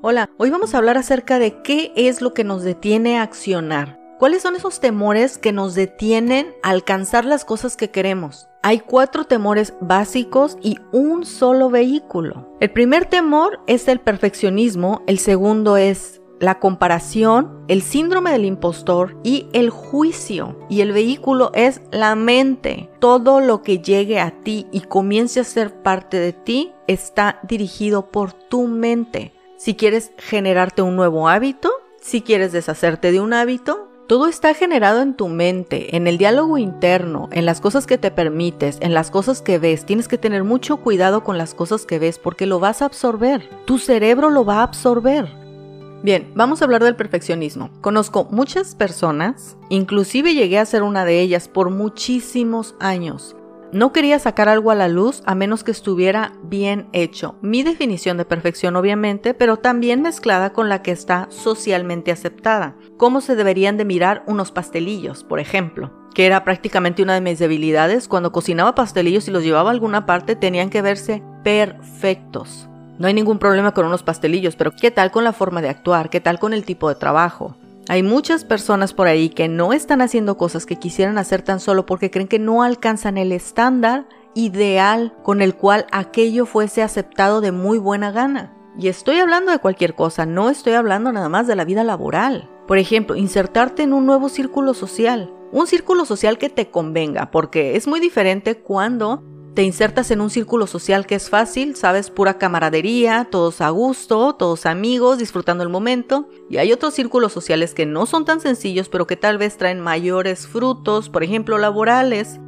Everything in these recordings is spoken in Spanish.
Hola, hoy vamos a hablar acerca de qué es lo que nos detiene a accionar. ¿Cuáles son esos temores que nos detienen a alcanzar las cosas que queremos? Hay cuatro temores básicos y un solo vehículo. El primer temor es el perfeccionismo, el segundo es la comparación, el síndrome del impostor y el juicio. Y el vehículo es la mente. Todo lo que llegue a ti y comience a ser parte de ti está dirigido por tu mente si quieres generarte un nuevo hábito, si quieres deshacerte de un hábito, todo está generado en tu mente, en el diálogo interno, en las cosas que te permites, en las cosas que ves. Tienes que tener mucho cuidado con las cosas que ves porque lo vas a absorber. Tu cerebro lo va a absorber. Bien, vamos a hablar del perfeccionismo. Conozco muchas personas, inclusive llegué a ser una de ellas por muchísimos años, no quería sacar algo a la luz a menos que estuviera bien hecho. Mi definición de perfección obviamente, pero también mezclada con la que está socialmente aceptada. Cómo se deberían de mirar unos pastelillos, por ejemplo que era prácticamente una de mis debilidades, cuando cocinaba pastelillos y los llevaba a alguna parte tenían que verse perfectos. No hay ningún problema con unos pastelillos, pero ¿qué tal con la forma de actuar? ¿Qué tal con el tipo de trabajo? Hay muchas personas por ahí que no están haciendo cosas que quisieran hacer tan solo porque creen que no alcanzan el estándar ideal con el cual aquello fuese aceptado de muy buena gana. Y estoy hablando de cualquier cosa, no estoy hablando nada más de la vida laboral. Por ejemplo, insertarte en un nuevo círculo social. Un círculo social que te convenga, porque es muy diferente cuando te insertas en un círculo social que es fácil, sabes, pura camaradería, todos a gusto, todos amigos, disfrutando el momento. Y hay otros círculos sociales que no son tan sencillos, pero que tal vez traen mayores frutos, por ejemplo, laborales.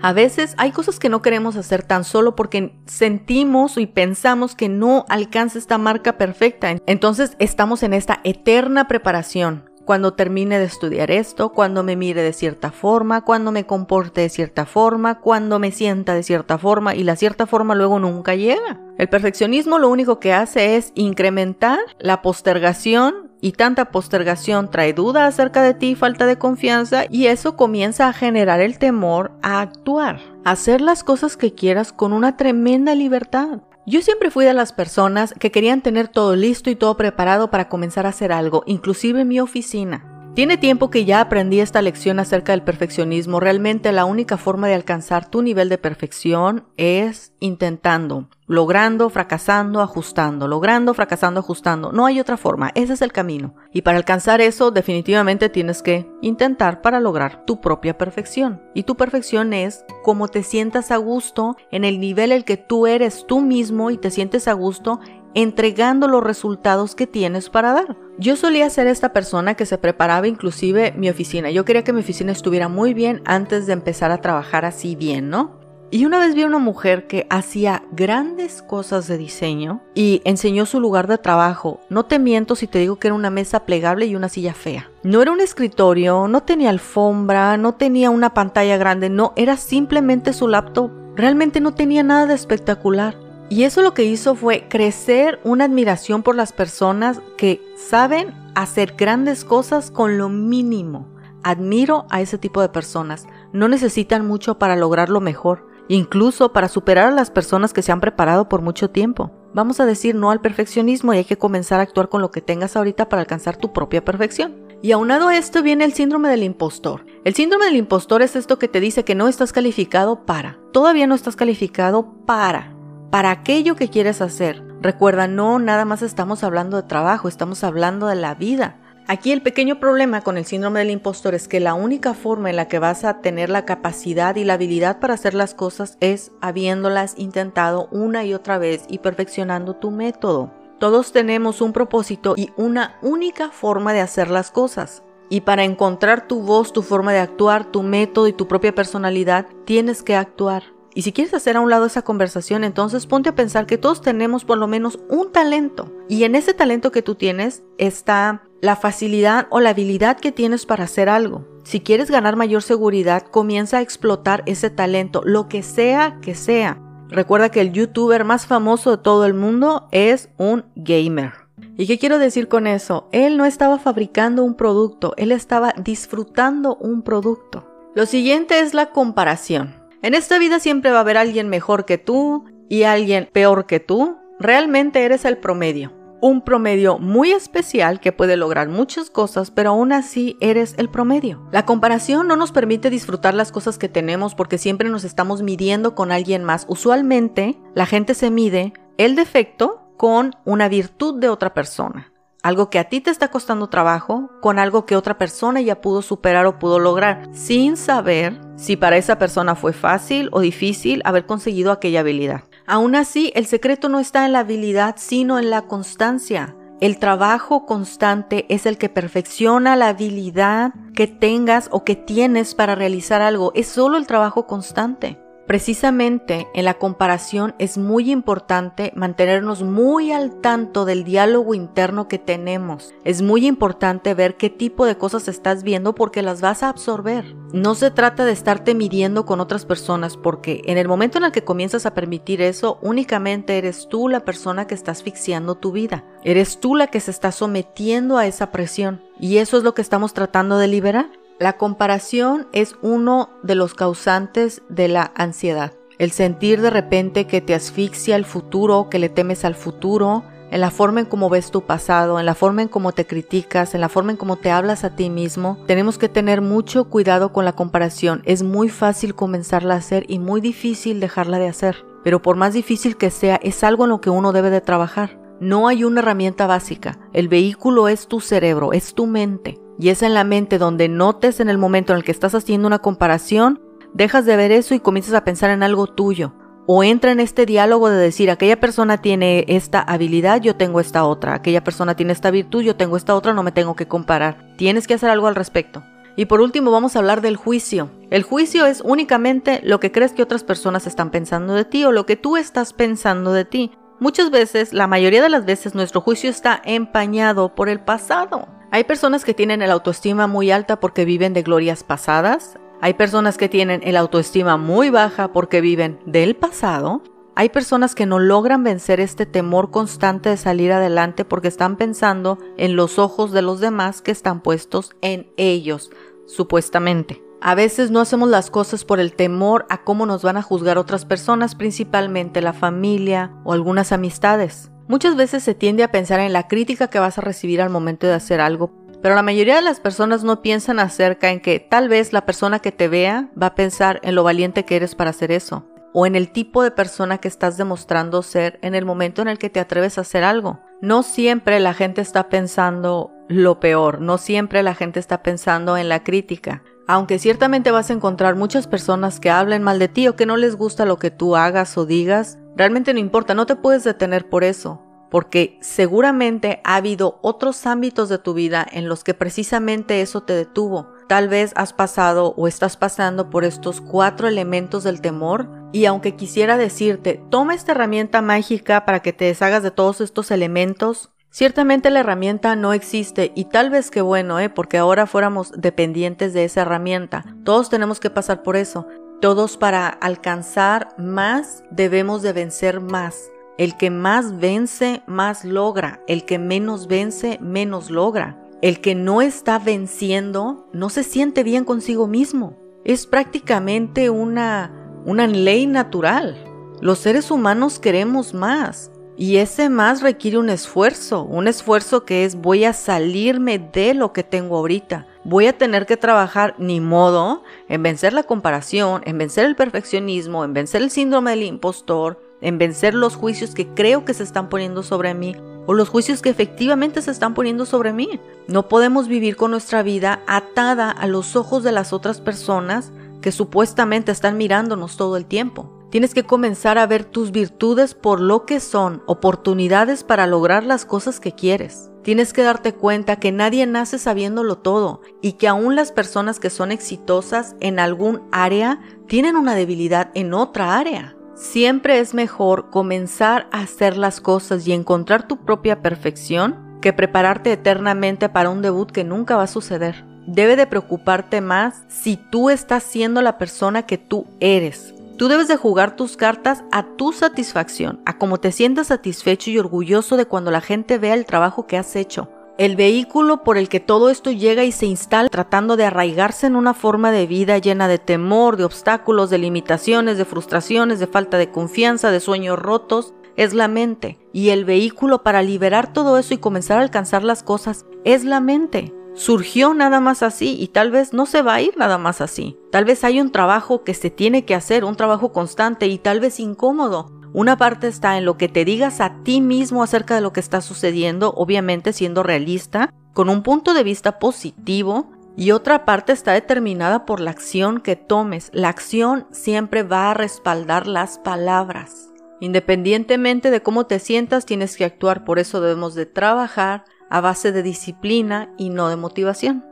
A veces hay cosas que no queremos hacer tan solo porque sentimos y pensamos que no alcanza esta marca perfecta. Entonces estamos en esta eterna preparación cuando termine de estudiar esto, cuando me mire de cierta forma, cuando me comporte de cierta forma, cuando me sienta de cierta forma y la cierta forma luego nunca llega. El perfeccionismo lo único que hace es incrementar la postergación y tanta postergación trae duda acerca de ti, falta de confianza y eso comienza a generar el temor a actuar, a hacer las cosas que quieras con una tremenda libertad. Yo siempre fui de las personas que querían tener todo listo y todo preparado para comenzar a hacer algo, inclusive mi oficina. Tiene tiempo que ya aprendí esta lección acerca del perfeccionismo. Realmente la única forma de alcanzar tu nivel de perfección es intentando, logrando, fracasando, ajustando, logrando, fracasando, ajustando. No hay otra forma, ese es el camino. Y para alcanzar eso definitivamente tienes que intentar para lograr tu propia perfección. Y tu perfección es cómo te sientas a gusto en el nivel el que tú eres tú mismo y te sientes a gusto entregando los resultados que tienes para dar. Yo solía ser esta persona que se preparaba inclusive mi oficina. Yo quería que mi oficina estuviera muy bien antes de empezar a trabajar así bien, ¿no? Y una vez vi a una mujer que hacía grandes cosas de diseño y enseñó su lugar de trabajo. No te miento si te digo que era una mesa plegable y una silla fea. No era un escritorio, no tenía alfombra, no tenía una pantalla grande, no, era simplemente su laptop. Realmente no tenía nada de espectacular. Y eso lo que hizo fue crecer una admiración por las personas que saben hacer grandes cosas con lo mínimo. Admiro a ese tipo de personas. No necesitan mucho para lograr lo mejor, incluso para superar a las personas que se han preparado por mucho tiempo. Vamos a decir no al perfeccionismo y hay que comenzar a actuar con lo que tengas ahorita para alcanzar tu propia perfección. Y aunado a esto viene el síndrome del impostor. El síndrome del impostor es esto que te dice que no estás calificado para. Todavía no estás calificado para para aquello que quieres hacer. Recuerda, no nada más estamos hablando de trabajo, estamos hablando de la vida. Aquí el pequeño problema con el síndrome del impostor es que la única forma en la que vas a tener la capacidad y la habilidad para hacer las cosas es habiéndolas intentado una y otra vez y perfeccionando tu método. Todos tenemos un propósito y una única forma de hacer las cosas. Y para encontrar tu voz, tu forma de actuar, tu método y tu propia personalidad, tienes que actuar. Y si quieres hacer a un lado esa conversación, entonces ponte a pensar que todos tenemos por lo menos un talento. Y en ese talento que tú tienes está la facilidad o la habilidad que tienes para hacer algo. Si quieres ganar mayor seguridad, comienza a explotar ese talento, lo que sea que sea. Recuerda que el youtuber más famoso de todo el mundo es un gamer. ¿Y qué quiero decir con eso? Él no estaba fabricando un producto, él estaba disfrutando un producto. Lo siguiente es la comparación. En esta vida siempre va a haber alguien mejor que tú y alguien peor que tú. Realmente eres el promedio. Un promedio muy especial que puede lograr muchas cosas, pero aún así eres el promedio. La comparación no nos permite disfrutar las cosas que tenemos porque siempre nos estamos midiendo con alguien más. Usualmente la gente se mide el defecto con una virtud de otra persona. Algo que a ti te está costando trabajo con algo que otra persona ya pudo superar o pudo lograr, sin saber si para esa persona fue fácil o difícil haber conseguido aquella habilidad. Aún así, el secreto no está en la habilidad, sino en la constancia. El trabajo constante es el que perfecciona la habilidad que tengas o que tienes para realizar algo. Es solo el trabajo constante. Precisamente en la comparación es muy importante mantenernos muy al tanto del diálogo interno que tenemos. Es muy importante ver qué tipo de cosas estás viendo porque las vas a absorber. No se trata de estarte midiendo con otras personas porque en el momento en el que comienzas a permitir eso, únicamente eres tú la persona que está asfixiando tu vida. Eres tú la que se está sometiendo a esa presión. Y eso es lo que estamos tratando de liberar. La comparación es uno de los causantes de la ansiedad. El sentir de repente que te asfixia el futuro, que le temes al futuro, en la forma en cómo ves tu pasado, en la forma en cómo te criticas, en la forma en cómo te hablas a ti mismo. Tenemos que tener mucho cuidado con la comparación. Es muy fácil comenzarla a hacer y muy difícil dejarla de hacer. Pero por más difícil que sea, es algo en lo que uno debe de trabajar. No hay una herramienta básica. El vehículo es tu cerebro, es tu mente. Y es en la mente donde notes en el momento en el que estás haciendo una comparación, dejas de ver eso y comienzas a pensar en algo tuyo. O entra en este diálogo de decir, aquella persona tiene esta habilidad, yo tengo esta otra. Aquella persona tiene esta virtud, yo tengo esta otra, no me tengo que comparar. Tienes que hacer algo al respecto. Y por último vamos a hablar del juicio. El juicio es únicamente lo que crees que otras personas están pensando de ti o lo que tú estás pensando de ti. Muchas veces, la mayoría de las veces, nuestro juicio está empañado por el pasado. Hay personas que tienen el autoestima muy alta porque viven de glorias pasadas. Hay personas que tienen el autoestima muy baja porque viven del pasado. Hay personas que no logran vencer este temor constante de salir adelante porque están pensando en los ojos de los demás que están puestos en ellos, supuestamente. A veces no hacemos las cosas por el temor a cómo nos van a juzgar otras personas, principalmente la familia o algunas amistades. Muchas veces se tiende a pensar en la crítica que vas a recibir al momento de hacer algo, pero la mayoría de las personas no piensan acerca en que tal vez la persona que te vea va a pensar en lo valiente que eres para hacer eso, o en el tipo de persona que estás demostrando ser en el momento en el que te atreves a hacer algo. No siempre la gente está pensando lo peor, no siempre la gente está pensando en la crítica. Aunque ciertamente vas a encontrar muchas personas que hablen mal de ti o que no les gusta lo que tú hagas o digas, Realmente no importa, no te puedes detener por eso, porque seguramente ha habido otros ámbitos de tu vida en los que precisamente eso te detuvo. Tal vez has pasado o estás pasando por estos cuatro elementos del temor y aunque quisiera decirte, toma esta herramienta mágica para que te deshagas de todos estos elementos, Ciertamente la herramienta no existe y tal vez que bueno, ¿eh? porque ahora fuéramos dependientes de esa herramienta. Todos tenemos que pasar por eso. Todos para alcanzar más debemos de vencer más. El que más vence, más logra. El que menos vence, menos logra. El que no está venciendo, no se siente bien consigo mismo. Es prácticamente una, una ley natural. Los seres humanos queremos más. Y ese más requiere un esfuerzo, un esfuerzo que es voy a salirme de lo que tengo ahorita. Voy a tener que trabajar ni modo en vencer la comparación, en vencer el perfeccionismo, en vencer el síndrome del impostor, en vencer los juicios que creo que se están poniendo sobre mí o los juicios que efectivamente se están poniendo sobre mí. No podemos vivir con nuestra vida atada a los ojos de las otras personas que supuestamente están mirándonos todo el tiempo. Tienes que comenzar a ver tus virtudes por lo que son, oportunidades para lograr las cosas que quieres. Tienes que darte cuenta que nadie nace sabiéndolo todo y que aún las personas que son exitosas en algún área tienen una debilidad en otra área. Siempre es mejor comenzar a hacer las cosas y encontrar tu propia perfección que prepararte eternamente para un debut que nunca va a suceder. Debe de preocuparte más si tú estás siendo la persona que tú eres, Tú debes de jugar tus cartas a tu satisfacción, a cómo te sientas satisfecho y orgulloso de cuando la gente vea el trabajo que has hecho. El vehículo por el que todo esto llega y se instala tratando de arraigarse en una forma de vida llena de temor, de obstáculos, de limitaciones, de frustraciones, de falta de confianza, de sueños rotos, es la mente. Y el vehículo para liberar todo eso y comenzar a alcanzar las cosas es la mente. Surgió nada más así y tal vez no se va a ir nada más así. Tal vez hay un trabajo que se tiene que hacer, un trabajo constante y tal vez incómodo. Una parte está en lo que te digas a ti mismo acerca de lo que está sucediendo, obviamente siendo realista, con un punto de vista positivo, y otra parte está determinada por la acción que tomes. La acción siempre va a respaldar las palabras. Independientemente de cómo te sientas, tienes que actuar, por eso debemos de trabajar a base de disciplina y no de motivación.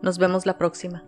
Nos vemos la próxima.